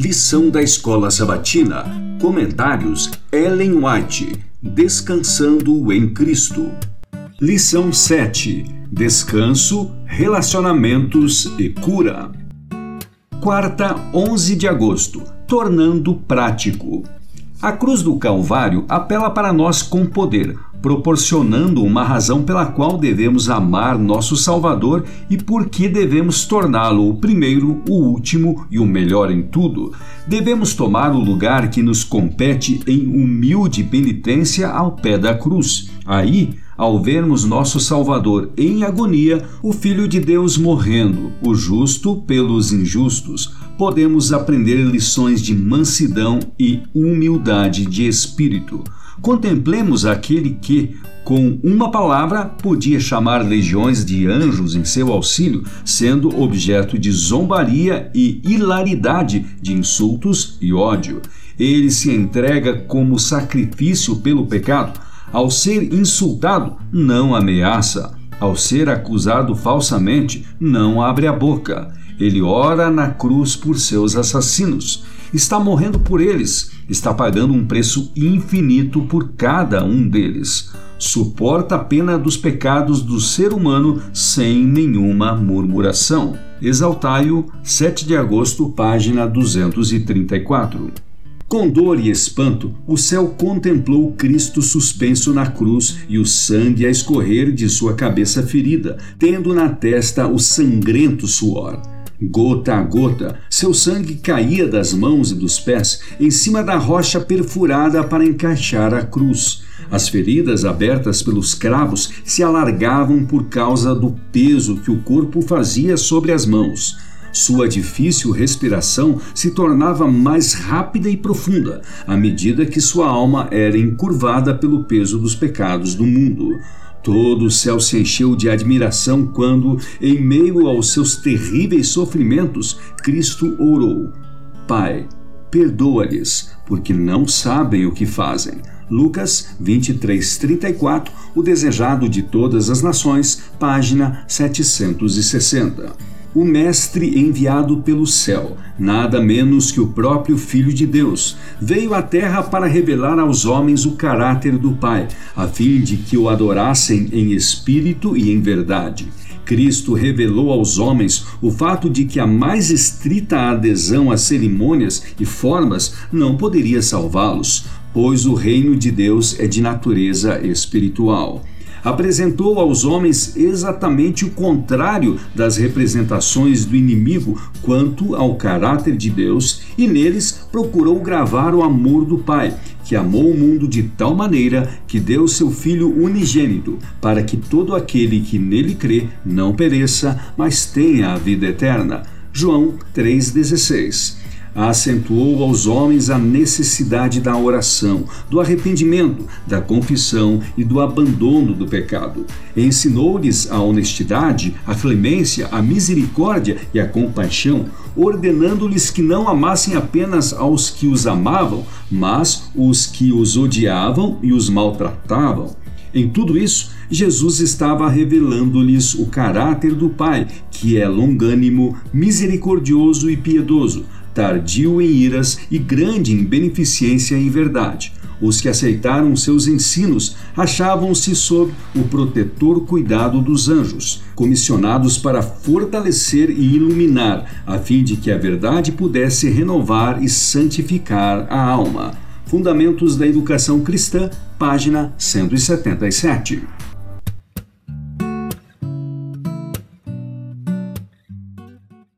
Lição da Escola Sabatina. Comentários Ellen White. Descansando em Cristo. Lição 7. Descanso, relacionamentos e cura. Quarta, 11 de agosto. Tornando prático. A cruz do Calvário apela para nós com poder, proporcionando uma razão pela qual devemos amar nosso Salvador e por que devemos torná-lo o primeiro, o último e o melhor em tudo. Devemos tomar o lugar que nos compete em humilde penitência ao pé da cruz. Aí, ao vermos nosso Salvador em agonia, o Filho de Deus morrendo, o justo pelos injustos, podemos aprender lições de mansidão e humildade de espírito. Contemplemos aquele que, com uma palavra, podia chamar legiões de anjos em seu auxílio, sendo objeto de zombaria e hilaridade, de insultos e ódio. Ele se entrega como sacrifício pelo pecado. Ao ser insultado, não ameaça. Ao ser acusado falsamente, não abre a boca. Ele ora na cruz por seus assassinos. Está morrendo por eles, está pagando um preço infinito por cada um deles. Suporta a pena dos pecados do ser humano sem nenhuma murmuração. Exaltai-o, 7 de agosto, página 234. Com dor e espanto, o céu contemplou Cristo suspenso na cruz e o sangue a escorrer de sua cabeça ferida, tendo na testa o sangrento suor. Gota a gota, seu sangue caía das mãos e dos pés em cima da rocha perfurada para encaixar a cruz. As feridas abertas pelos cravos se alargavam por causa do peso que o corpo fazia sobre as mãos. Sua difícil respiração se tornava mais rápida e profunda à medida que sua alma era encurvada pelo peso dos pecados do mundo. Todo o céu se encheu de admiração quando, em meio aos seus terríveis sofrimentos, Cristo orou: Pai, perdoa-lhes, porque não sabem o que fazem. Lucas 23:34, o desejado de todas as nações, página 760 o Mestre enviado pelo céu, nada menos que o próprio Filho de Deus, veio à terra para revelar aos homens o caráter do Pai, a fim de que o adorassem em espírito e em verdade. Cristo revelou aos homens o fato de que a mais estrita adesão às cerimônias e formas não poderia salvá-los, pois o reino de Deus é de natureza espiritual apresentou aos homens exatamente o contrário das representações do inimigo quanto ao caráter de Deus e neles procurou gravar o amor do Pai, que amou o mundo de tal maneira que deu seu Filho unigênito, para que todo aquele que nele crê não pereça, mas tenha a vida eterna. João 3,16 acentuou aos homens a necessidade da oração, do arrependimento, da confissão e do abandono do pecado. Ensinou-lhes a honestidade, a clemência, a misericórdia e a compaixão, ordenando-lhes que não amassem apenas aos que os amavam, mas os que os odiavam e os maltratavam. Em tudo isso, Jesus estava revelando-lhes o caráter do Pai, que é longânimo, misericordioso e piedoso tardio em iras e grande em beneficência e verdade. Os que aceitaram seus ensinos achavam-se sob o protetor cuidado dos anjos, comissionados para fortalecer e iluminar, a fim de que a verdade pudesse renovar e santificar a alma. Fundamentos da Educação Cristã, página 177.